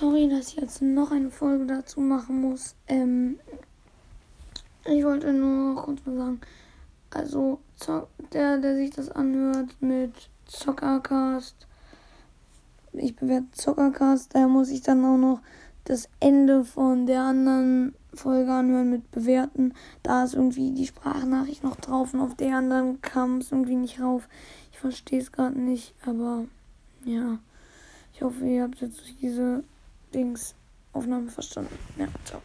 Sorry, dass ich jetzt noch eine Folge dazu machen muss. Ähm, ich wollte nur kurz mal sagen, also der, der sich das anhört mit Zockercast, ich bewerte Zockercast, da muss ich dann auch noch das Ende von der anderen Folge anhören mit bewerten. Da ist irgendwie die Sprachnachricht noch drauf und auf der anderen kam es irgendwie nicht rauf. Ich verstehe es gerade nicht, aber ja. Ich hoffe, ihr habt jetzt diese Dings Aufnahme verstanden. Ja, ciao.